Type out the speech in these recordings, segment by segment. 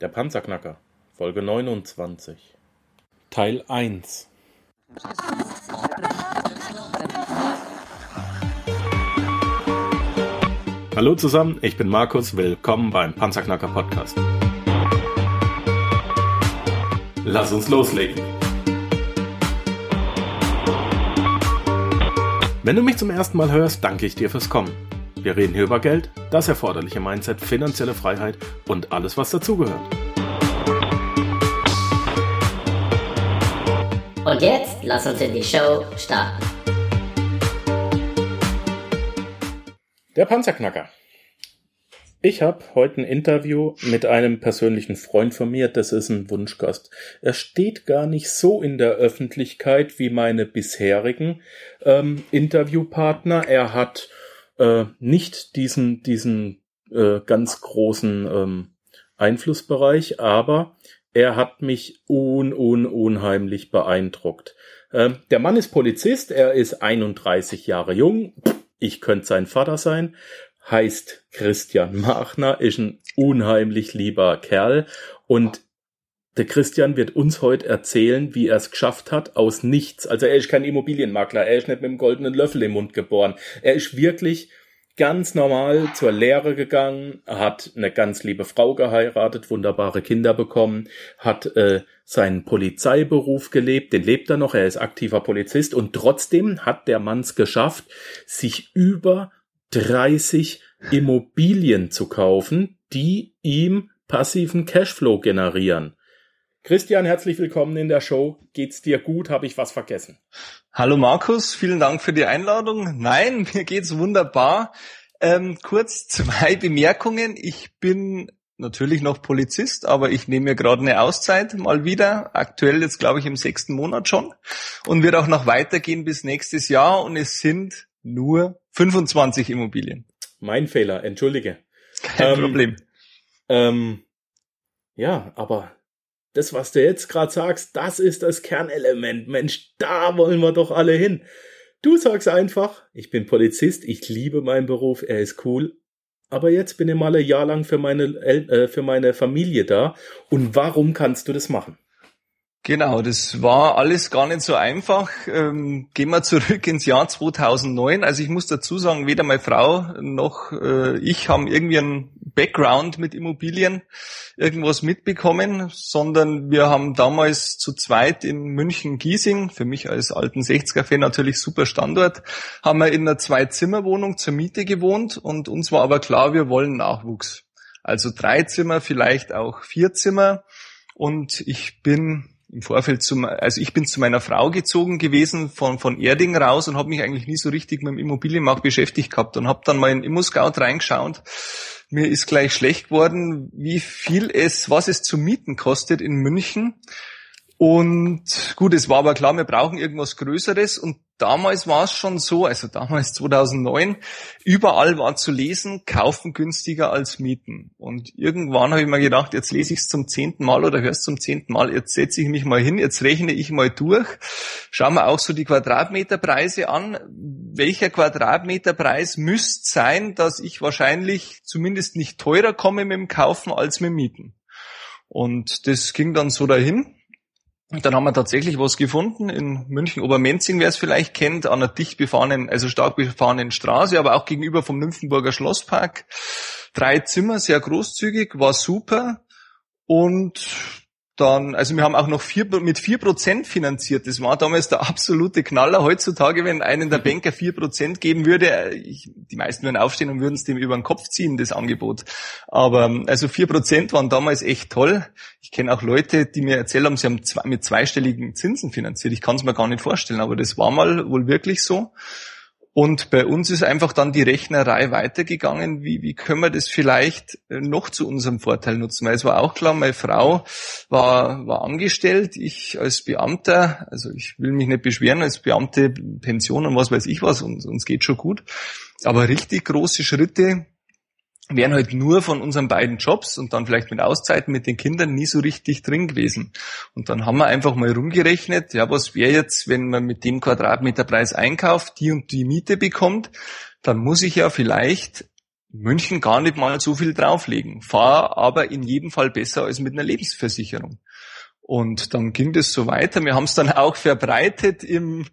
Der Panzerknacker, Folge 29. Teil 1. Hallo zusammen, ich bin Markus, willkommen beim Panzerknacker Podcast. Lass uns loslegen. Wenn du mich zum ersten Mal hörst, danke ich dir fürs Kommen. Wir reden hier über Geld, das erforderliche Mindset, finanzielle Freiheit und alles, was dazugehört. Und jetzt lass uns in die Show starten. Der Panzerknacker. Ich habe heute ein Interview mit einem persönlichen Freund von mir, das ist ein Wunschgast. Er steht gar nicht so in der Öffentlichkeit wie meine bisherigen ähm, Interviewpartner. Er hat äh, nicht diesen, diesen äh, ganz großen ähm, Einflussbereich, aber er hat mich un, un, unheimlich beeindruckt. Ähm, der Mann ist Polizist, er ist 31 Jahre jung. Ich könnte sein Vater sein heißt Christian Machner, ist ein unheimlich lieber Kerl und der Christian wird uns heute erzählen, wie er es geschafft hat, aus nichts. Also er ist kein Immobilienmakler, er ist nicht mit dem goldenen Löffel im Mund geboren. Er ist wirklich ganz normal zur Lehre gegangen, hat eine ganz liebe Frau geheiratet, wunderbare Kinder bekommen, hat äh, seinen Polizeiberuf gelebt, den lebt er noch, er ist aktiver Polizist und trotzdem hat der Mann es geschafft, sich über 30 Immobilien zu kaufen, die ihm passiven Cashflow generieren. Christian, herzlich willkommen in der Show. Geht's dir gut? Habe ich was vergessen? Hallo Markus, vielen Dank für die Einladung. Nein, mir geht's wunderbar. Ähm, kurz zwei Bemerkungen. Ich bin natürlich noch Polizist, aber ich nehme mir gerade eine Auszeit mal wieder. Aktuell jetzt glaube ich im sechsten Monat schon und wird auch noch weitergehen bis nächstes Jahr. Und es sind nur 25 Immobilien. Mein Fehler, entschuldige. Kein ähm, Problem. Ähm, ja, aber das, was du jetzt gerade sagst, das ist das Kernelement. Mensch, da wollen wir doch alle hin. Du sagst einfach, ich bin Polizist, ich liebe meinen Beruf, er ist cool, aber jetzt bin ich mal ein Jahr lang für meine, äh, für meine Familie da. Und warum kannst du das machen? Genau, das war alles gar nicht so einfach. Ähm, gehen wir zurück ins Jahr 2009. Also ich muss dazu sagen, weder meine Frau noch äh, ich haben irgendwie einen Background mit Immobilien irgendwas mitbekommen, sondern wir haben damals zu zweit in München-Giesing, für mich als alten 60er-Fan natürlich super Standort, haben wir in einer Zwei-Zimmer-Wohnung zur Miete gewohnt und uns war aber klar, wir wollen Nachwuchs. Also drei Zimmer, vielleicht auch vier Zimmer. Und ich bin im Vorfeld zum, also ich bin zu meiner Frau gezogen gewesen von, von Erding raus und habe mich eigentlich nie so richtig mit dem Immobilienmarkt beschäftigt gehabt und habe dann mal in ImmoScout reingeschaut. Mir ist gleich schlecht geworden, wie viel es, was es zu mieten kostet in München. Und gut, es war aber klar, wir brauchen irgendwas Größeres und damals war es schon so, also damals 2009, überall war zu lesen, kaufen günstiger als mieten. Und irgendwann habe ich mir gedacht, jetzt lese ich es zum zehnten Mal oder hörst zum zehnten Mal, jetzt setze ich mich mal hin, jetzt rechne ich mal durch, schauen wir auch so die Quadratmeterpreise an. Welcher Quadratmeterpreis müsste sein, dass ich wahrscheinlich zumindest nicht teurer komme mit dem Kaufen als mit dem Mieten? Und das ging dann so dahin. Und dann haben wir tatsächlich was gefunden in München Obermenzing, wer es vielleicht kennt, an einer dicht befahrenen, also stark befahrenen Straße, aber auch gegenüber vom Nymphenburger Schlosspark. Drei Zimmer, sehr großzügig, war super. Und dann, also wir haben auch noch vier, mit vier Prozent finanziert. Das war damals der absolute Knaller. Heutzutage, wenn einen der Banker vier Prozent geben würde, ich, die meisten würden aufstehen und würden es dem über den Kopf ziehen, das Angebot. Aber also vier Prozent waren damals echt toll. Ich kenne auch Leute, die mir erzählt haben, sie haben zwei, mit zweistelligen Zinsen finanziert. Ich kann es mir gar nicht vorstellen, aber das war mal wohl wirklich so. Und bei uns ist einfach dann die Rechnerei weitergegangen. Wie, wie können wir das vielleicht äh, noch zu unserem Vorteil nutzen? Weil es war auch klar, meine Frau war, war angestellt, ich als Beamter, also ich will mich nicht beschweren, als Beamte, Pension und was weiß ich was, uns, uns geht schon gut. Aber richtig große Schritte wären halt nur von unseren beiden Jobs und dann vielleicht mit Auszeiten mit den Kindern nie so richtig drin gewesen. Und dann haben wir einfach mal rumgerechnet, ja, was wäre jetzt, wenn man mit dem Quadratmeterpreis einkauft, die und die Miete bekommt, dann muss ich ja vielleicht München gar nicht mal so viel drauflegen, fahr aber in jedem Fall besser als mit einer Lebensversicherung. Und dann ging das so weiter. Wir haben es dann auch verbreitet im,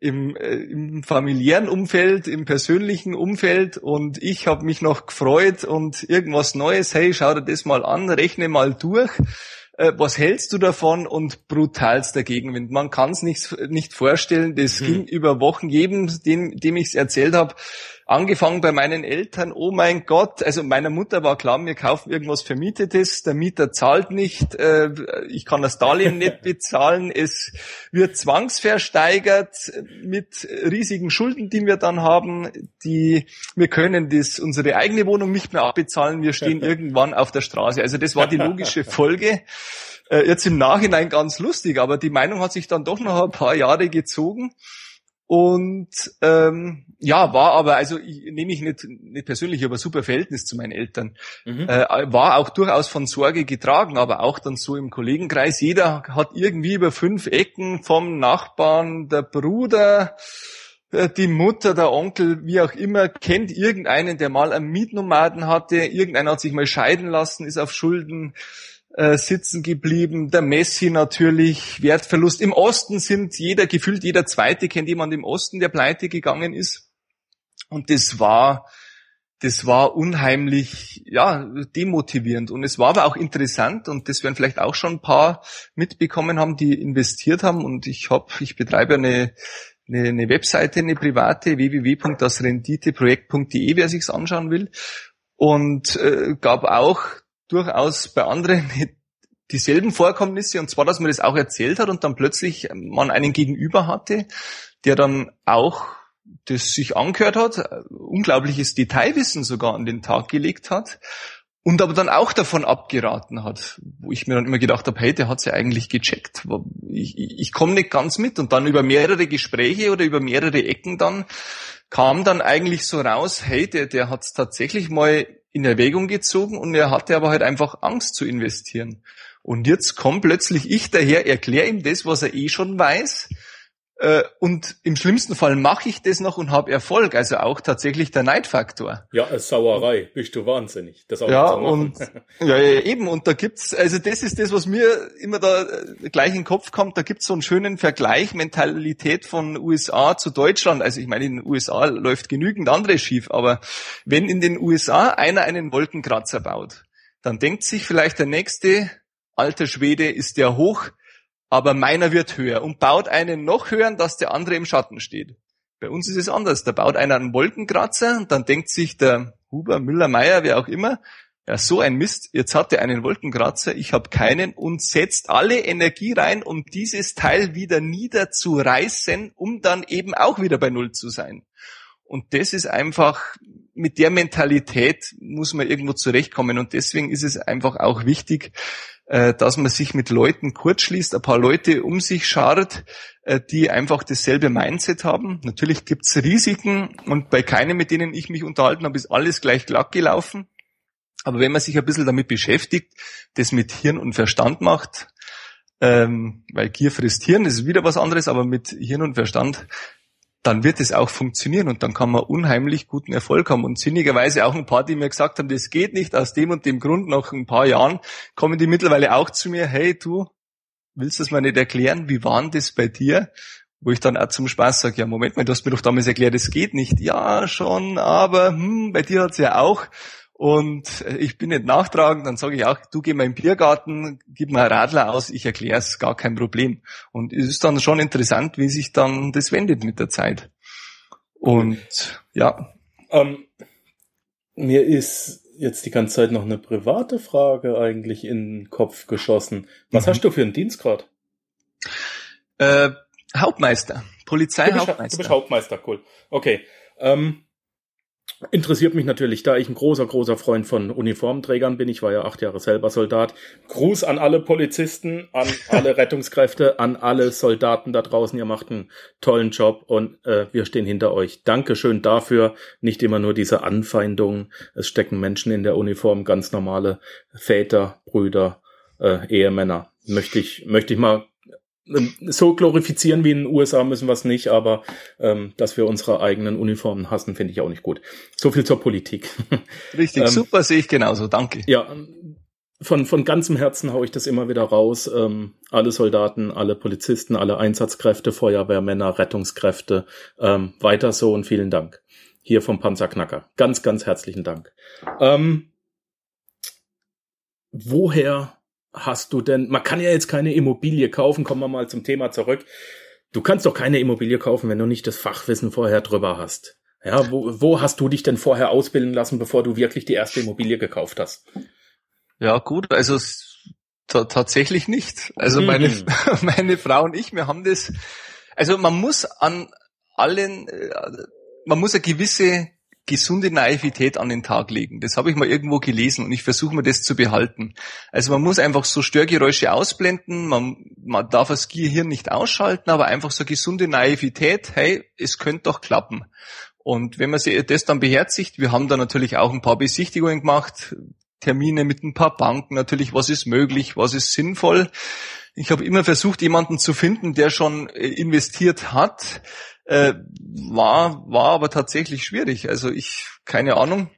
im, äh, im familiären Umfeld, im persönlichen Umfeld und ich habe mich noch gefreut und irgendwas Neues, hey, schau dir das mal an, rechne mal durch äh, was hältst du davon und brutalster Gegenwind. Man kann es nicht, nicht vorstellen, das hm. ging über Wochen, jedem, dem, dem ich es erzählt habe, angefangen bei meinen Eltern, oh mein Gott, also meiner Mutter war klar, wir kaufen irgendwas Vermietetes, der Mieter zahlt nicht, äh, ich kann das Darlehen nicht bezahlen, es wird zwangsversteigert mit riesigen Schulden, die wir dann haben, die, wir können das, unsere eigene Wohnung nicht mehr abbezahlen, wir stehen irgendwann auf der Straße. Also das war die logische Folge. Äh, jetzt im Nachhinein ganz lustig, aber die Meinung hat sich dann doch noch ein paar Jahre gezogen. Und ähm, ja, war aber, also ich, nehme ich nicht, nicht persönlich, aber super Verhältnis zu meinen Eltern. Mhm. Äh, war auch durchaus von Sorge getragen, aber auch dann so im Kollegenkreis. Jeder hat irgendwie über fünf Ecken vom Nachbarn, der Bruder, äh, die Mutter, der Onkel, wie auch immer, kennt irgendeinen, der mal einen Mietnomaden hatte, irgendeiner hat sich mal scheiden lassen, ist auf Schulden äh, sitzen geblieben. Der Messi natürlich, Wertverlust. Im Osten sind jeder, gefühlt jeder Zweite kennt jemand im Osten, der pleite gegangen ist. Und das war, das war unheimlich, ja, demotivierend. Und es war aber auch interessant und das werden vielleicht auch schon ein paar mitbekommen haben, die investiert haben. Und ich habe, ich betreibe eine, eine, eine Webseite, eine private, www.dasrenditeprojekt.de, wer sich's anschauen will. Und äh, gab auch durchaus bei anderen dieselben Vorkommnisse, und zwar, dass man das auch erzählt hat und dann plötzlich man einen Gegenüber hatte, der dann auch das sich angehört hat, unglaubliches Detailwissen sogar an den Tag gelegt hat und aber dann auch davon abgeraten hat, wo ich mir dann immer gedacht habe, hey, der hat's ja eigentlich gecheckt. Ich, ich, komme nicht ganz mit. Und dann über mehrere Gespräche oder über mehrere Ecken dann kam dann eigentlich so raus, hey, der, der hat's tatsächlich mal in Erwägung gezogen und er hatte aber halt einfach Angst zu investieren. Und jetzt kommt plötzlich ich daher, erkläre ihm das, was er eh schon weiß und im schlimmsten Fall mache ich das noch und habe Erfolg. Also auch tatsächlich der Neidfaktor. Ja, Sauerei. Bist du wahnsinnig. Das auch ja, und, ja, ja, eben. Und da gibt's, also das ist das, was mir immer da äh, gleich in den Kopf kommt. Da gibt's so einen schönen Vergleich, Mentalität von USA zu Deutschland. Also ich meine, in den USA läuft genügend anderes schief. Aber wenn in den USA einer einen Wolkenkratzer baut, dann denkt sich vielleicht der nächste, alter Schwede, ist der hoch, aber meiner wird höher und baut einen noch höher, dass der andere im Schatten steht. Bei uns ist es anders. Da baut einer einen Wolkenkratzer und dann denkt sich der Huber, Müller, Meier, wer auch immer, ja, so ein Mist, jetzt hat er einen Wolkenkratzer, ich habe keinen und setzt alle Energie rein, um dieses Teil wieder niederzureißen, um dann eben auch wieder bei Null zu sein. Und das ist einfach, mit der Mentalität muss man irgendwo zurechtkommen. Und deswegen ist es einfach auch wichtig, äh, dass man sich mit Leuten kurzschließt, ein paar Leute um sich schart, äh, die einfach dasselbe Mindset haben. Natürlich gibt's Risiken und bei keinem, mit denen ich mich unterhalten habe, ist alles gleich glatt gelaufen. Aber wenn man sich ein bisschen damit beschäftigt, das mit Hirn und Verstand macht, ähm, weil Gier frisst Hirn, ist wieder was anderes, aber mit Hirn und Verstand dann wird es auch funktionieren und dann kann man unheimlich guten Erfolg haben. Und sinnigerweise auch ein paar, die mir gesagt haben, das geht nicht aus dem und dem Grund, nach ein paar Jahren kommen die mittlerweile auch zu mir, hey du, willst du das mal nicht erklären? Wie war denn das bei dir? Wo ich dann auch zum Spaß sage, ja Moment mal, du hast mir doch damals erklärt, es geht nicht. Ja, schon, aber hm, bei dir hat's ja auch und äh, ich bin nicht nachtragend, dann sage ich auch, du geh mal im Biergarten, gib mal Radler aus, ich erkläre es, gar kein Problem. Und es ist dann schon interessant, wie sich dann das wendet mit der Zeit. Und ja. Ähm, mir ist jetzt die ganze Zeit noch eine private Frage eigentlich in den Kopf geschossen. Was mhm. hast du für einen Dienstgrad? Äh, Hauptmeister, Polizeihauptmeister. Du, du bist Hauptmeister, cool. Okay. Ähm, Interessiert mich natürlich, da ich ein großer, großer Freund von Uniformträgern bin. Ich war ja acht Jahre selber Soldat. Gruß an alle Polizisten, an alle Rettungskräfte, an alle Soldaten da draußen. Ihr macht einen tollen Job und äh, wir stehen hinter euch. Dankeschön dafür. Nicht immer nur diese Anfeindungen. Es stecken Menschen in der Uniform, ganz normale Väter, Brüder, äh, Ehemänner. Möchte ich, möchte ich mal so glorifizieren wie in den USA müssen wir es nicht, aber ähm, dass wir unsere eigenen Uniformen hassen, finde ich auch nicht gut. So viel zur Politik. Richtig, ähm, super sehe ich genauso, danke. Ja, von, von ganzem Herzen haue ich das immer wieder raus. Ähm, alle Soldaten, alle Polizisten, alle Einsatzkräfte, Feuerwehrmänner, Rettungskräfte, ähm, weiter so und vielen Dank. Hier vom Panzerknacker. Ganz, ganz herzlichen Dank. Ähm, woher hast du denn, man kann ja jetzt keine Immobilie kaufen, kommen wir mal zum Thema zurück. Du kannst doch keine Immobilie kaufen, wenn du nicht das Fachwissen vorher drüber hast. Ja, wo, wo hast du dich denn vorher ausbilden lassen, bevor du wirklich die erste Immobilie gekauft hast? Ja, gut, also tatsächlich nicht. Also mhm. meine, meine Frau und ich, wir haben das, also man muss an allen, äh, man muss eine gewisse gesunde Naivität an den Tag legen. Das habe ich mal irgendwo gelesen und ich versuche mir das zu behalten. Also man muss einfach so Störgeräusche ausblenden, man, man darf das Gehirn nicht ausschalten, aber einfach so gesunde Naivität, hey, es könnte doch klappen. Und wenn man sich das dann beherzigt, wir haben da natürlich auch ein paar Besichtigungen gemacht, Termine mit ein paar Banken, natürlich, was ist möglich, was ist sinnvoll. Ich habe immer versucht, jemanden zu finden, der schon äh, investiert hat, äh, war, war aber tatsächlich schwierig. Also ich, keine Ahnung,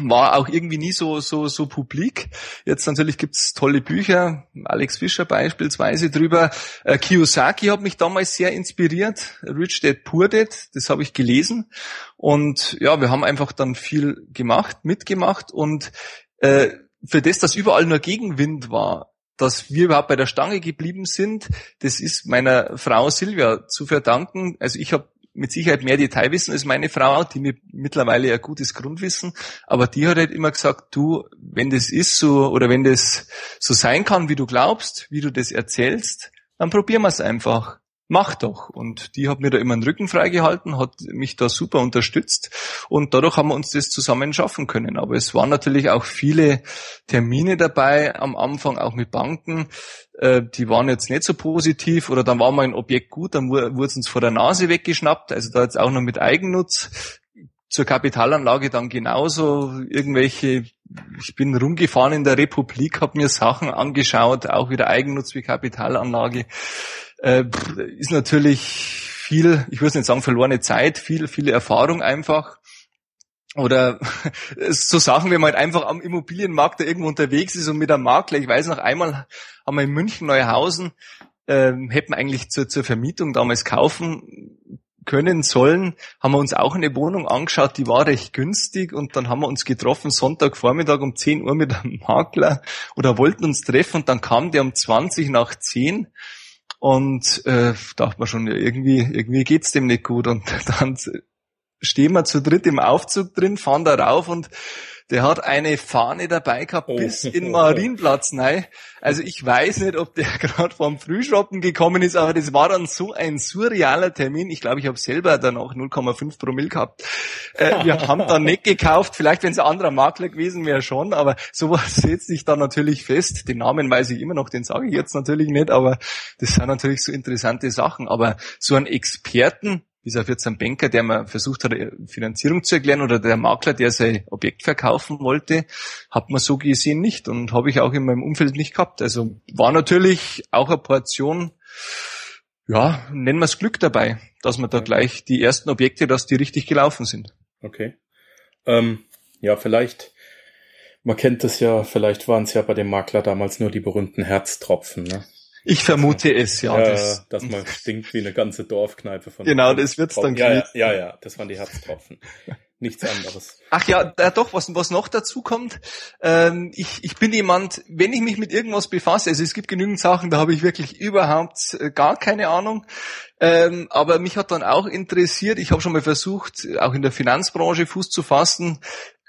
war auch irgendwie nie so so so publik. Jetzt natürlich gibt's tolle Bücher, Alex Fischer beispielsweise drüber. Äh, Kiyosaki hat mich damals sehr inspiriert, Rich Dad Poor Dad, das habe ich gelesen und ja, wir haben einfach dann viel gemacht, mitgemacht und äh, für das, dass überall nur Gegenwind war, dass wir überhaupt bei der Stange geblieben sind, das ist meiner Frau Silvia zu verdanken. Also ich habe mit Sicherheit mehr Detailwissen als meine Frau, die mir mittlerweile ein gutes Grundwissen, aber die hat halt immer gesagt, du, wenn das ist so oder wenn das so sein kann, wie du glaubst, wie du das erzählst, dann probieren wir es einfach mach doch. Und die hat mir da immer den Rücken freigehalten, hat mich da super unterstützt und dadurch haben wir uns das zusammen schaffen können. Aber es waren natürlich auch viele Termine dabei, am Anfang auch mit Banken, äh, die waren jetzt nicht so positiv oder dann war mal ein Objekt gut, dann wurde es uns vor der Nase weggeschnappt, also da jetzt auch noch mit Eigennutz. Zur Kapitalanlage dann genauso irgendwelche ich bin rumgefahren in der Republik, habe mir Sachen angeschaut, auch wieder Eigennutz wie Kapitalanlage äh, ist natürlich viel, ich würde nicht sagen verlorene Zeit, viel, viele Erfahrung einfach. Oder so Sachen, wenn man halt einfach am Immobilienmarkt da irgendwo unterwegs ist und mit einem Makler, ich weiß noch einmal, haben wir in München Neuhausen, ähm, hätten wir eigentlich zur, zur Vermietung damals kaufen können sollen, haben wir uns auch eine Wohnung angeschaut, die war recht günstig und dann haben wir uns getroffen Sonntagvormittag um 10 Uhr mit einem Makler oder wollten uns treffen und dann kam der um 20 nach 10 und äh, dachte man schon, ja, irgendwie, irgendwie geht's dem nicht gut. Und dann stehen wir zu dritt im Aufzug drin, fahren da rauf und der hat eine Fahne dabei gehabt bis oh. in Marienplatz nein. Also ich weiß nicht, ob der gerade vom Frühschoppen gekommen ist, aber das war dann so ein surrealer Termin. Ich glaube, ich habe selber dann auch 0,5 Promille gehabt. Äh, wir haben dann nicht gekauft. Vielleicht, wenn es ein anderer Makler gewesen wäre schon, aber sowas setzt sich dann natürlich fest. Den Namen weiß ich immer noch, den sage ich jetzt natürlich nicht, aber das sind natürlich so interessante Sachen. Aber so ein Experten, jetzt ein Banker, der mir versucht hat, Finanzierung zu erklären oder der Makler, der sein Objekt verkaufen wollte, hat man so gesehen nicht und habe ich auch in meinem Umfeld nicht gehabt. Also war natürlich auch eine Portion, ja, nennen wir es Glück dabei, dass man da gleich die ersten Objekte, dass die richtig gelaufen sind. Okay. Ähm, ja, vielleicht, man kennt das ja, vielleicht waren es ja bei dem Makler damals nur die berühmten Herztropfen, ne? Ich vermute es, ja. ja das, dass man stinkt wie eine ganze Dorfkneipe von. Genau, das wird's dann ja, ja, ja, ja, das waren die Herztropfen. Nichts anderes. Ach ja, da doch, was, was noch dazu kommt, ähm, ich, ich bin jemand, wenn ich mich mit irgendwas befasse, also es gibt genügend Sachen, da habe ich wirklich überhaupt äh, gar keine Ahnung, ähm, aber mich hat dann auch interessiert, ich habe schon mal versucht, auch in der Finanzbranche Fuß zu fassen,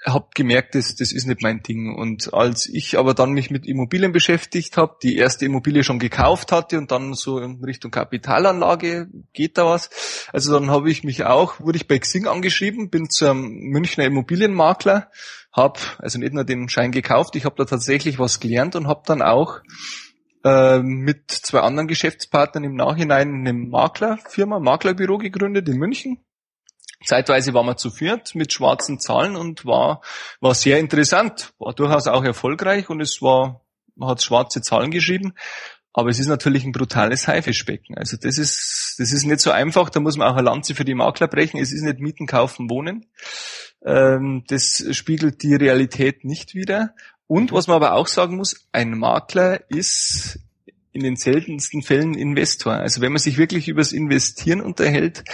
habe gemerkt, das, das ist nicht mein Ding. Und als ich aber dann mich mit Immobilien beschäftigt habe, die erste Immobilie schon gekauft hatte und dann so in Richtung Kapitalanlage geht da was. Also dann habe ich mich auch, wurde ich bei Xing angeschrieben, bin zu einem Münchner Immobilienmakler, habe also nicht nur den Schein gekauft, ich habe da tatsächlich was gelernt und habe dann auch äh, mit zwei anderen Geschäftspartnern im Nachhinein eine Maklerfirma, Maklerbüro gegründet in München Zeitweise war man zu viert mit schwarzen Zahlen und war, war sehr interessant, war durchaus auch erfolgreich und es war, man hat schwarze Zahlen geschrieben. Aber es ist natürlich ein brutales Haifischbecken. Also das ist, das ist nicht so einfach. Da muss man auch eine Lanze für die Makler brechen. Es ist nicht Mieten, Kaufen, Wohnen. Ähm, das spiegelt die Realität nicht wider. Und was man aber auch sagen muss, ein Makler ist in den seltensten Fällen Investor. Also wenn man sich wirklich übers Investieren unterhält,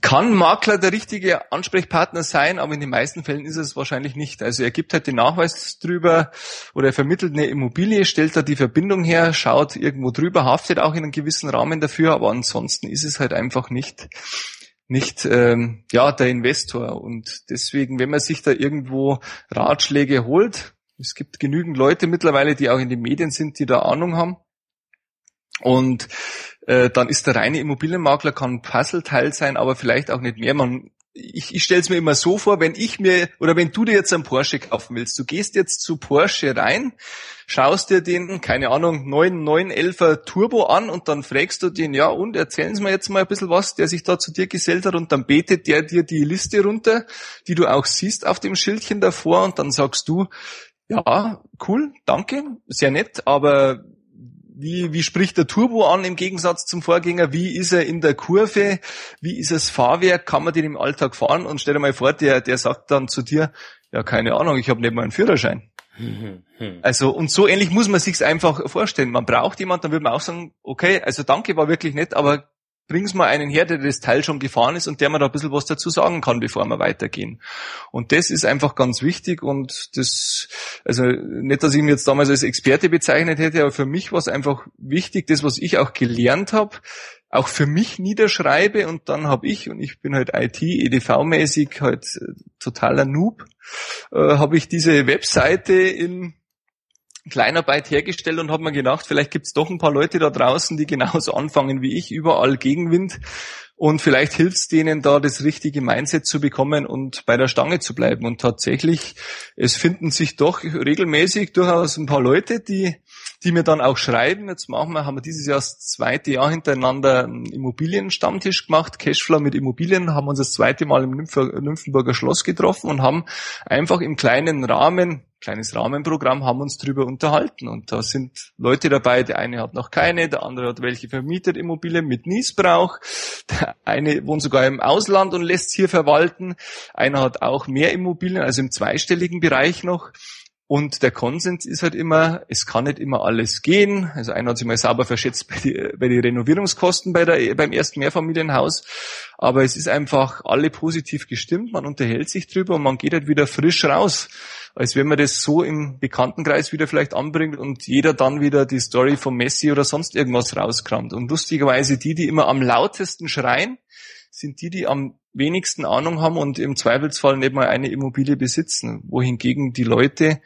kann Makler der richtige Ansprechpartner sein, aber in den meisten Fällen ist es wahrscheinlich nicht. Also er gibt halt den Nachweis drüber oder er vermittelt eine Immobilie, stellt da die Verbindung her, schaut irgendwo drüber, haftet auch in einem gewissen Rahmen dafür, aber ansonsten ist es halt einfach nicht nicht ähm, ja der Investor und deswegen, wenn man sich da irgendwo Ratschläge holt, es gibt genügend Leute mittlerweile, die auch in den Medien sind, die da Ahnung haben und äh, dann ist der reine Immobilienmakler kann Puzzleteil sein, aber vielleicht auch nicht mehr. Man ich, ich stelle es mir immer so vor, wenn ich mir oder wenn du dir jetzt einen Porsche kaufen willst, du gehst jetzt zu Porsche rein, schaust dir den, keine Ahnung, 9911er Turbo an und dann fragst du den, ja und erzählen Sie mir jetzt mal ein bisschen was, der sich da zu dir gesellt hat und dann betet der dir die Liste runter, die du auch siehst auf dem Schildchen davor und dann sagst du, ja, cool, danke, sehr nett, aber wie, wie spricht der Turbo an im Gegensatz zum Vorgänger? Wie ist er in der Kurve? Wie ist das Fahrwerk? Kann man den im Alltag fahren? Und stell dir mal vor, der, der sagt dann zu dir, ja, keine Ahnung, ich habe nicht mal einen Führerschein. Also, und so ähnlich muss man sich's einfach vorstellen. Man braucht jemand, dann würde man auch sagen, okay, also danke, war wirklich nett, aber bring's mal einen her, der das Teil schon gefahren ist und der mir da ein bisschen was dazu sagen kann, bevor wir weitergehen. Und das ist einfach ganz wichtig und das, also nicht, dass ich ihn jetzt damals als Experte bezeichnet hätte, aber für mich war es einfach wichtig, das, was ich auch gelernt habe, auch für mich niederschreibe und dann habe ich, und ich bin halt IT, EDV-mäßig halt äh, totaler Noob, äh, habe ich diese Webseite in Kleinarbeit hergestellt und habe mir gedacht, vielleicht gibt es doch ein paar Leute da draußen, die genauso anfangen wie ich, überall Gegenwind. Und vielleicht hilft es denen da, das richtige Mindset zu bekommen und bei der Stange zu bleiben. Und tatsächlich, es finden sich doch regelmäßig durchaus ein paar Leute, die, die mir dann auch schreiben. Jetzt machen wir, haben wir dieses Jahr das zweite Jahr hintereinander einen Immobilienstammtisch gemacht, Cashflow mit Immobilien, haben uns das zweite Mal im Nymphenburger Schloss getroffen und haben einfach im kleinen Rahmen kleines Rahmenprogramm, haben uns drüber unterhalten. Und da sind Leute dabei, der eine hat noch keine, der andere hat welche vermietet Immobilien mit Niesbrauch, der eine wohnt sogar im Ausland und lässt hier verwalten, einer hat auch mehr Immobilien, also im zweistelligen Bereich noch. Und der Konsens ist halt immer, es kann nicht immer alles gehen. Also einer hat sich mal sauber verschätzt bei die, bei die Renovierungskosten bei der, beim ersten Mehrfamilienhaus. Aber es ist einfach alle positiv gestimmt, man unterhält sich drüber und man geht halt wieder frisch raus als wenn man das so im Bekanntenkreis wieder vielleicht anbringt und jeder dann wieder die Story von Messi oder sonst irgendwas rauskramt. Und lustigerweise die, die immer am lautesten schreien, sind die, die am wenigsten Ahnung haben und im Zweifelsfall nicht mal eine Immobilie besitzen. Wohingegen die Leute,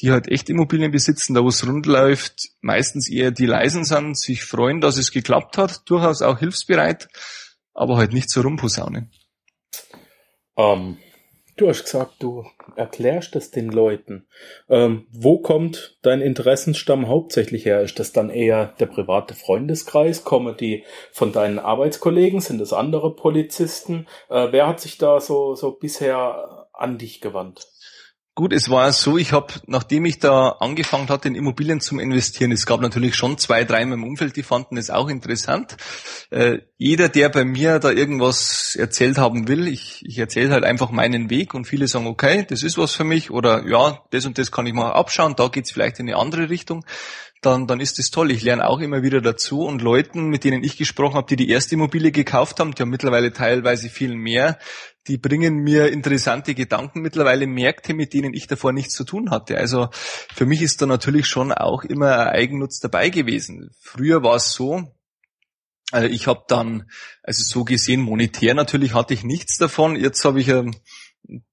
die halt echt Immobilien besitzen, da wo es rund läuft, meistens eher die leisen sind, sich freuen, dass es geklappt hat, durchaus auch hilfsbereit, aber halt nicht so rumposaunen. Um, ähm, Du hast gesagt, du erklärst das den Leuten. Ähm, wo kommt dein Interessensstamm hauptsächlich her? Ist das dann eher der private Freundeskreis? Kommen die von deinen Arbeitskollegen? Sind es andere Polizisten? Äh, wer hat sich da so, so bisher an dich gewandt? Gut, es war so, ich habe, nachdem ich da angefangen hatte, in Immobilien zum Investieren, es gab natürlich schon zwei, drei in meinem Umfeld, die fanden es auch interessant. Äh, jeder, der bei mir da irgendwas erzählt haben will, ich, ich erzähle halt einfach meinen Weg und viele sagen, okay, das ist was für mich oder ja, das und das kann ich mal abschauen, da geht's vielleicht in eine andere Richtung dann, dann ist das toll. Ich lerne auch immer wieder dazu und Leuten, mit denen ich gesprochen habe, die die erste Immobilie gekauft haben, die haben mittlerweile teilweise viel mehr, die bringen mir interessante Gedanken, mittlerweile Märkte, mit denen ich davor nichts zu tun hatte. Also für mich ist da natürlich schon auch immer ein Eigennutz dabei gewesen. Früher war es so, also ich habe dann, also so gesehen, monetär natürlich hatte ich nichts davon. Jetzt habe ich ein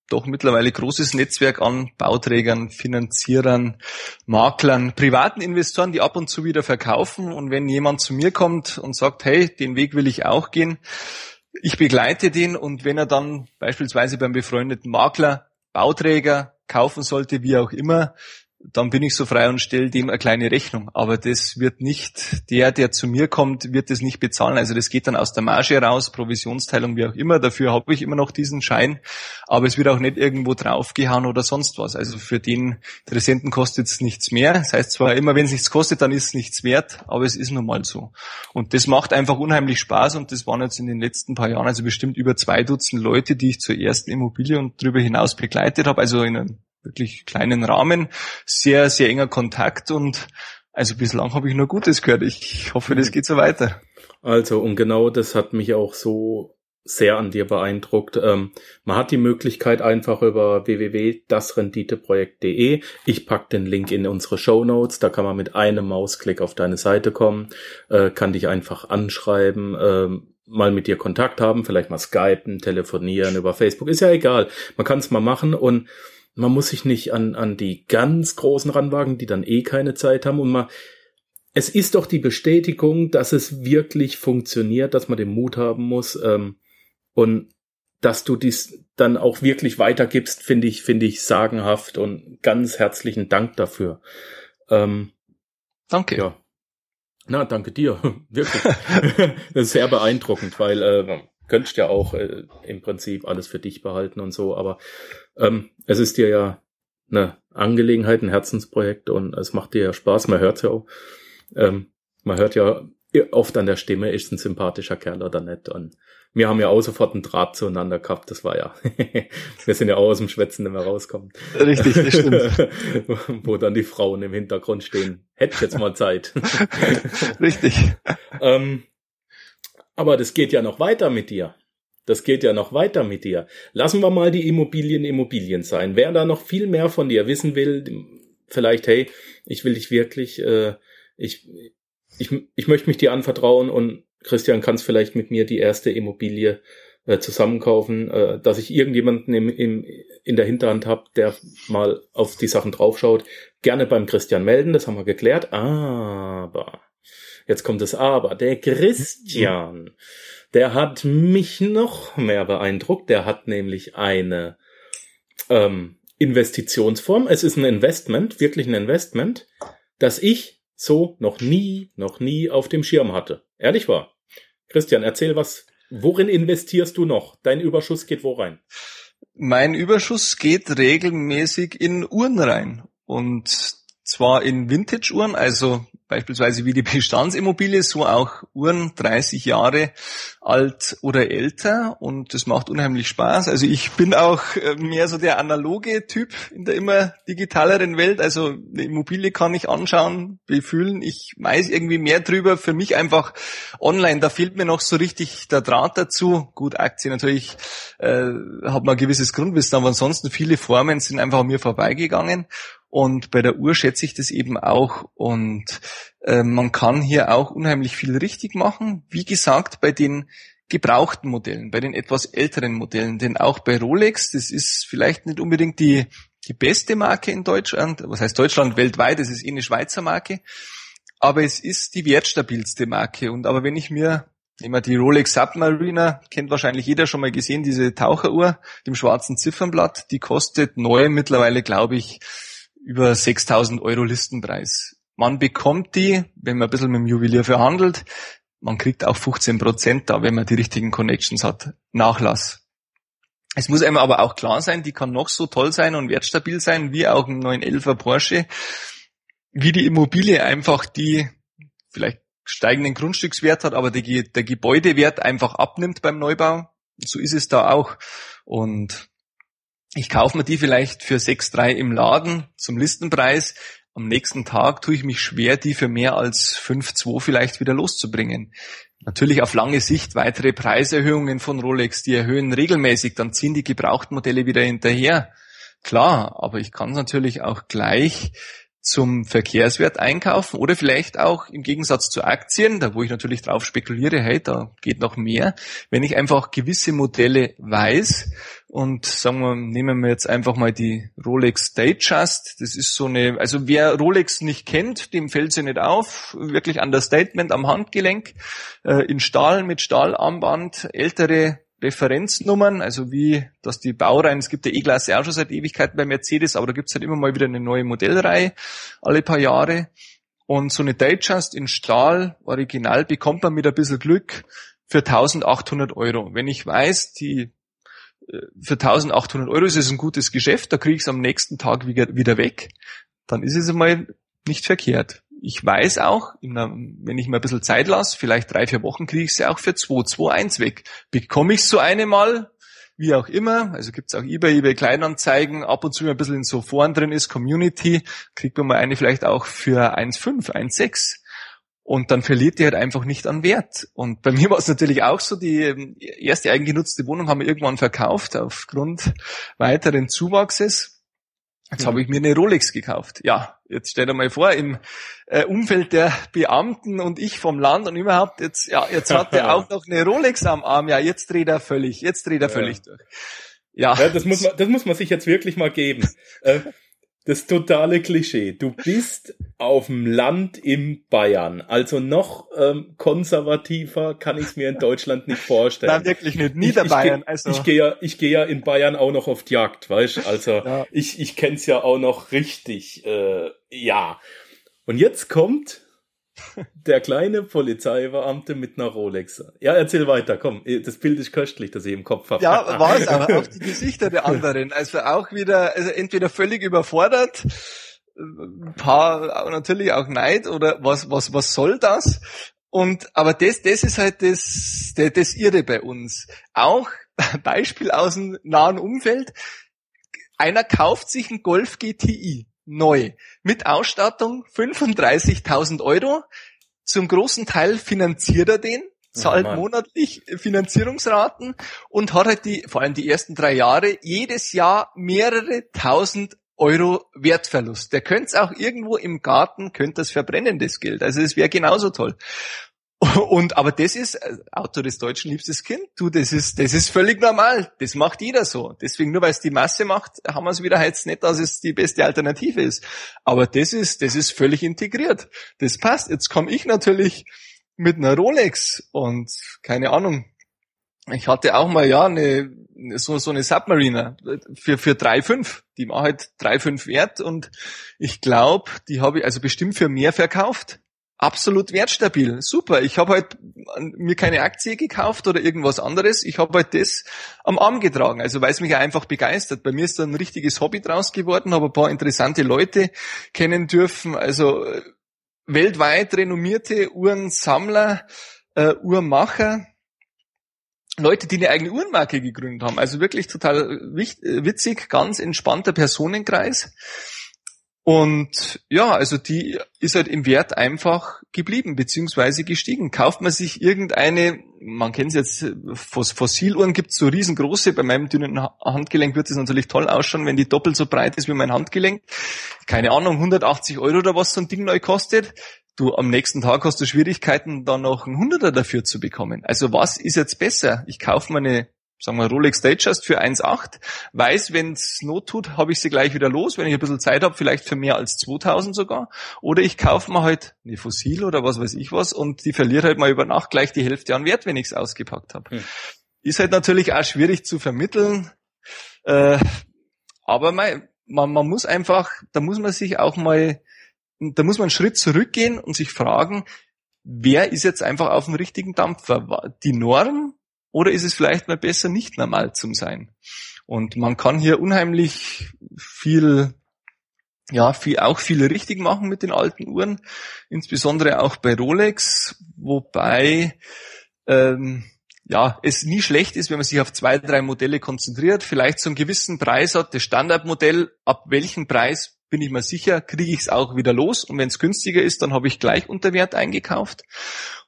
doch mittlerweile großes Netzwerk an Bauträgern, Finanzierern, Maklern, privaten Investoren, die ab und zu wieder verkaufen. Und wenn jemand zu mir kommt und sagt, hey, den Weg will ich auch gehen, ich begleite den und wenn er dann beispielsweise beim befreundeten Makler, Bauträger kaufen sollte, wie auch immer, dann bin ich so frei und stelle dem eine kleine Rechnung. Aber das wird nicht, der, der zu mir kommt, wird das nicht bezahlen. Also das geht dann aus der Marge raus, Provisionsteilung, wie auch immer. Dafür habe ich immer noch diesen Schein. Aber es wird auch nicht irgendwo draufgehauen oder sonst was. Also für den Interessenten kostet es nichts mehr. Das heißt zwar immer, wenn es nichts kostet, dann ist es nichts wert, aber es ist nun mal so. Und das macht einfach unheimlich Spaß und das waren jetzt in den letzten paar Jahren also bestimmt über zwei Dutzend Leute, die ich zur ersten Immobilie und darüber hinaus begleitet habe. Also in einem wirklich kleinen Rahmen, sehr, sehr enger Kontakt und also bislang habe ich nur Gutes gehört. Ich hoffe, das geht so weiter. Also, und genau das hat mich auch so sehr an dir beeindruckt. Ähm, man hat die Möglichkeit einfach über www.dasrenditeprojekt.de. Ich pack den Link in unsere Show Notes. Da kann man mit einem Mausklick auf deine Seite kommen, äh, kann dich einfach anschreiben, äh, mal mit dir Kontakt haben, vielleicht mal skypen, telefonieren über Facebook. Ist ja egal. Man kann es mal machen und man muss sich nicht an, an die ganz großen ranwagen, die dann eh keine Zeit haben und man, es ist doch die Bestätigung, dass es wirklich funktioniert, dass man den Mut haben muss, ähm, und dass du dies dann auch wirklich weitergibst, finde ich, finde ich sagenhaft und ganz herzlichen Dank dafür. Ähm, danke. Ja. Na, danke dir. Wirklich. das ist sehr beeindruckend, weil äh, könntest ja auch äh, im Prinzip alles für dich behalten und so, aber ähm, es ist dir ja eine Angelegenheit, ein Herzensprojekt und es macht dir ja Spaß, man hört ja auch. Ähm, man hört ja oft an der Stimme, ist ein sympathischer Kerl oder nicht. Und wir haben ja auch sofort einen Draht zueinander gehabt, das war ja, wir sind ja auch aus dem Schwätzen nicht mehr rauskommen. Richtig, das stimmt. Wo dann die Frauen im Hintergrund stehen, hätte ich jetzt mal Zeit. Richtig. ähm, aber das geht ja noch weiter mit dir. Das geht ja noch weiter mit dir. Lassen wir mal die Immobilien Immobilien sein. Wer da noch viel mehr von dir wissen will, vielleicht, hey, ich will dich wirklich, äh, ich, ich, ich möchte mich dir anvertrauen und Christian kannst vielleicht mit mir die erste Immobilie äh, zusammenkaufen, äh, dass ich irgendjemanden im, im, in der Hinterhand habe, der mal auf die Sachen draufschaut. Gerne beim Christian melden, das haben wir geklärt. Aber Jetzt kommt das Aber. Der Christian, der hat mich noch mehr beeindruckt. Der hat nämlich eine ähm, Investitionsform. Es ist ein Investment, wirklich ein Investment, das ich so noch nie, noch nie auf dem Schirm hatte. Ehrlich wahr. Christian, erzähl was. Worin investierst du noch? Dein Überschuss geht wo rein? Mein Überschuss geht regelmäßig in Uhren rein. Und zwar in Vintage-Uhren, also beispielsweise wie die Bestandsimmobilie, so auch Uhren 30 Jahre alt oder älter und das macht unheimlich Spaß. Also ich bin auch äh, mehr so der analoge Typ in der immer digitaleren Welt. Also eine Immobilie kann ich anschauen, befühlen. Ich weiß irgendwie mehr drüber. Für mich einfach online, da fehlt mir noch so richtig der Draht dazu. Gut, Aktien natürlich äh, hat man ein gewisses Grundwissen, aber ansonsten viele Formen sind einfach an mir vorbeigegangen. Und bei der Uhr schätze ich das eben auch. Und äh, man kann hier auch unheimlich viel richtig machen. Wie gesagt, bei den gebrauchten Modellen, bei den etwas älteren Modellen. Denn auch bei Rolex, das ist vielleicht nicht unbedingt die, die beste Marke in Deutschland. Was heißt Deutschland weltweit? Das ist eh eine Schweizer Marke. Aber es ist die wertstabilste Marke. Und aber wenn ich mir Nehmen wir die Rolex Submariner, kennt wahrscheinlich jeder schon mal gesehen, diese Taucheruhr, dem schwarzen Ziffernblatt, die kostet neu mittlerweile, glaube ich, über 6000 Euro Listenpreis. Man bekommt die, wenn man ein bisschen mit dem Juwelier verhandelt, man kriegt auch 15 Prozent da, wenn man die richtigen Connections hat. Nachlass. Es muss einem aber auch klar sein, die kann noch so toll sein und wertstabil sein, wie auch ein 911er Porsche, wie die Immobilie einfach die vielleicht steigenden Grundstückswert hat, aber der, der Gebäudewert einfach abnimmt beim Neubau. So ist es da auch. Und ich kaufe mir die vielleicht für 6,3 im Laden zum Listenpreis. Am nächsten Tag tue ich mich schwer, die für mehr als 5,2 vielleicht wieder loszubringen. Natürlich auf lange Sicht weitere Preiserhöhungen von Rolex, die erhöhen regelmäßig, dann ziehen die Gebrauchtmodelle wieder hinterher. Klar, aber ich kann es natürlich auch gleich zum Verkehrswert einkaufen oder vielleicht auch im Gegensatz zu Aktien, da wo ich natürlich drauf spekuliere, hey, da geht noch mehr, wenn ich einfach gewisse Modelle weiß und sagen wir, nehmen wir jetzt einfach mal die Rolex Datejust, das ist so eine, also wer Rolex nicht kennt, dem fällt sie nicht auf, wirklich Understatement am Handgelenk, äh, in Stahl mit Stahlarmband, ältere Referenznummern, also wie, dass die Baureihen, es gibt ja E-Klasse auch schon seit Ewigkeiten bei Mercedes, aber da gibt's halt immer mal wieder eine neue Modellreihe, alle paar Jahre. Und so eine Datejust in Stahl, original, bekommt man mit ein bisschen Glück für 1800 Euro. Wenn ich weiß, die äh, für 1800 Euro ist es ein gutes Geschäft, da kriege ich es am nächsten Tag wieder, wieder weg, dann ist es einmal nicht verkehrt. Ich weiß auch, wenn ich mir ein bisschen Zeit lasse, vielleicht drei, vier Wochen kriege ich sie auch für 2, 2, 1 weg. Bekomme ich so eine mal, wie auch immer, also gibt's auch eBay, eBay Kleinanzeigen, ab und zu ein bisschen in so Foren drin ist, Community, kriegt man mal eine vielleicht auch für 1,5, 1,6. Und dann verliert die halt einfach nicht an Wert. Und bei mir war es natürlich auch so, die ähm, erste eigengenutzte Wohnung haben wir irgendwann verkauft aufgrund weiteren Zuwachses. Jetzt habe ich mir eine Rolex gekauft. Ja, jetzt stell dir mal vor, im äh, Umfeld der Beamten und ich vom Land und überhaupt, jetzt, ja, jetzt hat er auch noch eine Rolex am Arm. Ja, jetzt dreht er völlig, jetzt dreht er völlig durch. Ja. ja. das muss man, das muss man sich jetzt wirklich mal geben. äh, das totale Klischee. Du bist auf dem Land in Bayern. Also noch ähm, konservativer kann ich es mir in Deutschland nicht vorstellen. Nein, wirklich nicht. Niederbayern. Ich, ich, also. ich gehe ja, ich gehe ja in Bayern auch noch auf die Jagd, weißt? Also ja. ich, ich kenn's ja auch noch richtig. Äh, ja. Und jetzt kommt der kleine Polizeibeamte mit einer Rolex. Ja, erzähl weiter, komm. Das Bild ist köstlich, das ich im Kopf habe. Ja, war es aber auch die Gesichter der anderen. Also auch wieder, also entweder völlig überfordert, ein paar natürlich auch Neid oder was, was, was soll das? Und, aber das, das ist halt das, das, das Irre bei uns. Auch Beispiel aus dem nahen Umfeld. Einer kauft sich einen Golf GTI neu. Mit Ausstattung 35.000 Euro. Zum großen Teil finanziert er den, zahlt oh monatlich Finanzierungsraten und hat halt die, vor allem die ersten drei Jahre, jedes Jahr mehrere tausend Euro Wertverlust. Der könnte es auch irgendwo im Garten, könnte das verbrennen, das Geld. Also es wäre genauso toll. Und aber das ist äh, Autor des Deutschen liebstes Kind. Du, das ist das ist völlig normal. Das macht jeder so. Deswegen nur weil es die Masse macht, haben wir es wieder jetzt nicht, dass es die beste Alternative ist. Aber das ist das ist völlig integriert. Das passt. Jetzt komme ich natürlich mit einer Rolex und keine Ahnung. Ich hatte auch mal ja eine so so eine Submariner für für 3,5. Die war halt 3,5 wert und ich glaube, die habe ich also bestimmt für mehr verkauft absolut wertstabil. Super. Ich habe halt mir keine Aktie gekauft oder irgendwas anderes. Ich habe halt das am Arm getragen. Also weil es mich einfach begeistert. Bei mir ist da ein richtiges Hobby draus geworden, habe ein paar interessante Leute kennen dürfen. Also weltweit renommierte Uhrensammler, äh, Uhrmacher. Leute, die eine eigene Uhrenmarke gegründet haben. Also wirklich total witzig, ganz entspannter Personenkreis. Und ja, also die ist halt im Wert einfach geblieben, beziehungsweise gestiegen. Kauft man sich irgendeine, man kennt es jetzt, Fossiluhren gibt es so riesengroße, bei meinem dünnen Handgelenk wird es natürlich toll ausschauen, wenn die doppelt so breit ist wie mein Handgelenk. Keine Ahnung, 180 Euro oder was so ein Ding neu kostet. Du, am nächsten Tag hast du Schwierigkeiten, da noch ein Hunderter dafür zu bekommen. Also was ist jetzt besser? Ich kaufe mir eine sagen wir Rolex Datejust für 1,8, weiß, wenn es Not tut, habe ich sie gleich wieder los, wenn ich ein bisschen Zeit habe, vielleicht für mehr als 2000 sogar. Oder ich kaufe mir halt eine Fossil oder was weiß ich was und die verliert halt mal über Nacht gleich die Hälfte an Wert, wenn ich es ausgepackt habe. Hm. Ist halt natürlich auch schwierig zu vermitteln, äh, aber man, man, man muss einfach, da muss man sich auch mal, da muss man einen Schritt zurückgehen und sich fragen, wer ist jetzt einfach auf dem richtigen Dampfer? Die Norm oder ist es vielleicht mal besser, nicht normal zu sein? Und man kann hier unheimlich viel, ja, viel, auch viel richtig machen mit den alten Uhren, insbesondere auch bei Rolex, wobei, ähm, ja, es nie schlecht ist, wenn man sich auf zwei, drei Modelle konzentriert, vielleicht einen gewissen Preis hat, das Standardmodell, ab welchem Preis bin ich mir sicher, kriege ich es auch wieder los und wenn es günstiger ist, dann habe ich gleich unter Wert eingekauft.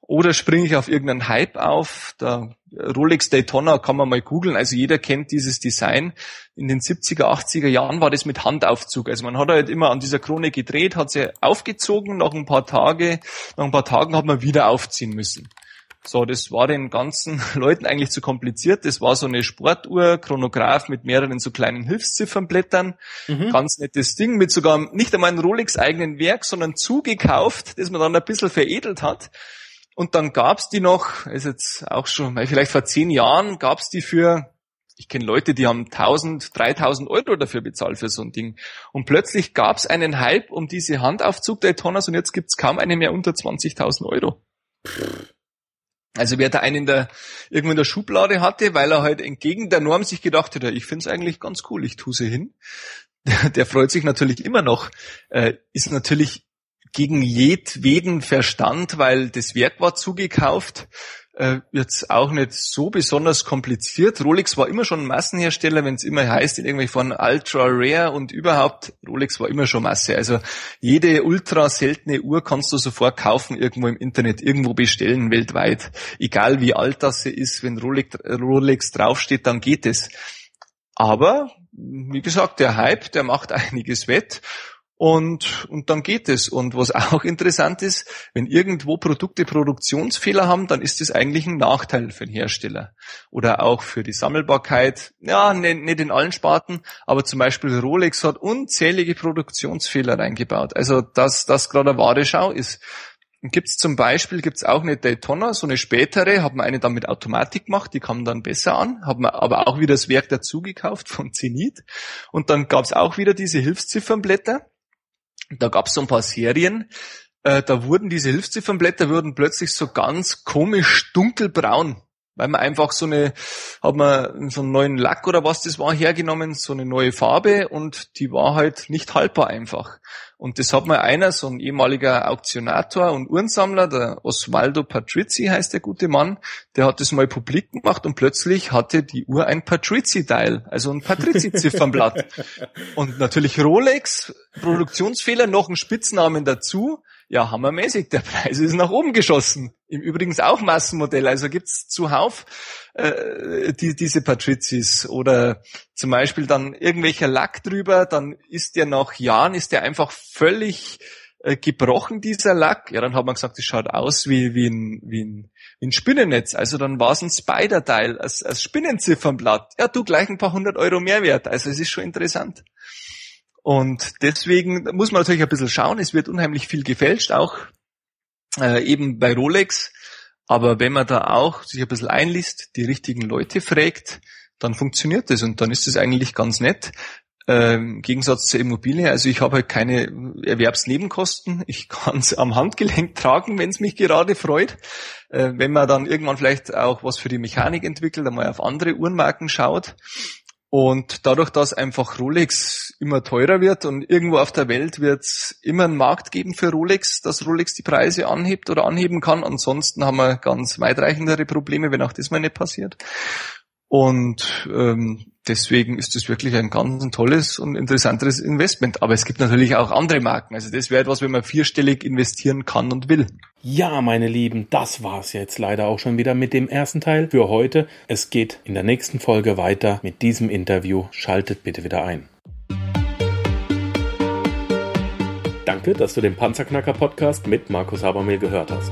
Oder springe ich auf irgendeinen Hype auf. Der Rolex Daytona kann man mal googeln. Also jeder kennt dieses Design. In den 70er, 80er Jahren war das mit Handaufzug. Also man hat halt immer an dieser Krone gedreht, hat sie aufgezogen. Nach ein paar Tage, nach ein paar Tagen hat man wieder aufziehen müssen. So, das war den ganzen Leuten eigentlich zu kompliziert. Das war so eine Sportuhr, Chronograph mit mehreren so kleinen Hilfsziffernblättern. Mhm. Ganz nettes Ding mit sogar nicht einmal einem Rolex eigenen Werk, sondern zugekauft, das man dann ein bisschen veredelt hat. Und dann gab's die noch, ist jetzt auch schon, vielleicht vor zehn Jahren, gab's die für, ich kenne Leute, die haben 1000, 3000 Euro dafür bezahlt für so ein Ding. Und plötzlich gab's einen Hype um diese Handaufzug Daytonas und jetzt gibt's kaum eine mehr unter 20.000 Euro. Also wer da einen in der, irgendwo in der Schublade hatte, weil er halt entgegen der Norm sich gedacht hat, ich finde es eigentlich ganz cool, ich tue sie hin. Der, der freut sich natürlich immer noch, äh, ist natürlich gegen jedweden Verstand, weil das Werk war zugekauft, äh, jetzt auch nicht so besonders kompliziert. Rolex war immer schon Massenhersteller, wenn es immer heißt, in irgendwie von Ultra Rare und überhaupt, Rolex war immer schon Masse. Also jede ultra seltene Uhr kannst du sofort kaufen, irgendwo im Internet, irgendwo bestellen, weltweit. Egal wie alt das sie ist, wenn Rolex, Rolex draufsteht, dann geht es. Aber, wie gesagt, der Hype, der macht einiges wett und, und dann geht es. Und was auch interessant ist, wenn irgendwo Produkte Produktionsfehler haben, dann ist das eigentlich ein Nachteil für den Hersteller. Oder auch für die Sammelbarkeit. Ja, nicht, nicht in allen Sparten, aber zum Beispiel Rolex hat unzählige Produktionsfehler reingebaut. Also, dass das gerade eine wahre Schau ist. Gibt es zum Beispiel, gibt es auch eine Daytona, so eine spätere, hat man eine dann mit Automatik gemacht, die kam dann besser an, hat man aber auch wieder das Werk dazu gekauft von Zenit. Und dann gab es auch wieder diese Hilfsziffernblätter da gab es so ein paar Serien, äh, da wurden diese Hilfsziffernblätter wurden plötzlich so ganz komisch dunkelbraun, weil man einfach so eine, hat man so einen neuen Lack oder was das war hergenommen, so eine neue Farbe und die war halt nicht haltbar einfach. Und das hat mal einer, so ein ehemaliger Auktionator und Uhrensammler, der Osvaldo Patrizzi heißt der gute Mann, der hat das mal publik gemacht und plötzlich hatte die Uhr ein Patrizzi-Dial, also ein Patrizzi-Ziffernblatt. und natürlich Rolex, Produktionsfehler, noch ein Spitznamen dazu. Ja, hammermäßig, der Preis ist nach oben geschossen. Im Übrigens auch Massenmodell, also gibt's zuhauf äh, die, diese Patrizis oder zum Beispiel dann irgendwelcher Lack drüber, dann ist der nach Jahren, ist der einfach völlig äh, gebrochen, dieser Lack. Ja, dann hat man gesagt, das schaut aus wie, wie, ein, wie, ein, wie ein Spinnennetz. Also dann war es ein Spider-Teil, als, als Spinnenziffernblatt. Ja, du gleich ein paar hundert Euro mehr wert. Also es ist schon interessant. Und deswegen muss man natürlich ein bisschen schauen. Es wird unheimlich viel gefälscht, auch äh, eben bei Rolex. Aber wenn man da auch sich ein bisschen einliest, die richtigen Leute fragt, dann funktioniert das und dann ist es eigentlich ganz nett. Ähm, Im Gegensatz zur Immobilie, also ich habe halt keine Erwerbsnebenkosten. Ich kann es am Handgelenk tragen, wenn es mich gerade freut. Äh, wenn man dann irgendwann vielleicht auch was für die Mechanik entwickelt, einmal auf andere Uhrenmarken schaut, und dadurch, dass einfach Rolex immer teurer wird und irgendwo auf der Welt wird es immer einen Markt geben für Rolex, dass Rolex die Preise anhebt oder anheben kann. Ansonsten haben wir ganz weitreichendere Probleme, wenn auch das mal nicht passiert. Und ähm, deswegen ist es wirklich ein ganz tolles und interessantes Investment. Aber es gibt natürlich auch andere Marken. Also das wäre etwas, wenn man vierstellig investieren kann und will. Ja, meine Lieben, das war's jetzt leider auch schon wieder mit dem ersten Teil für heute. Es geht in der nächsten Folge weiter mit diesem Interview. Schaltet bitte wieder ein. Danke, dass du den Panzerknacker Podcast mit Markus Habermehl gehört hast.